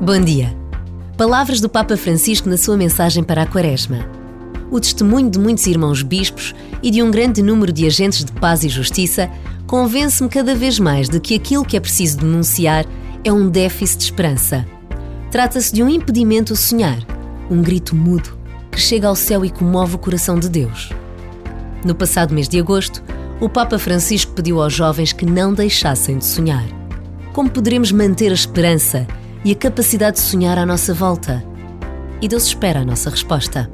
Bom dia. Palavras do Papa Francisco na sua mensagem para a Quaresma. O testemunho de muitos irmãos bispos e de um grande número de agentes de paz e justiça convence-me cada vez mais de que aquilo que é preciso denunciar é um déficit de esperança. Trata-se de um impedimento a sonhar, um grito mudo que chega ao céu e comove o coração de Deus. No passado mês de agosto, o Papa Francisco pediu aos jovens que não deixassem de sonhar. Como poderemos manter a esperança e a capacidade de sonhar à nossa volta? E Deus espera a nossa resposta.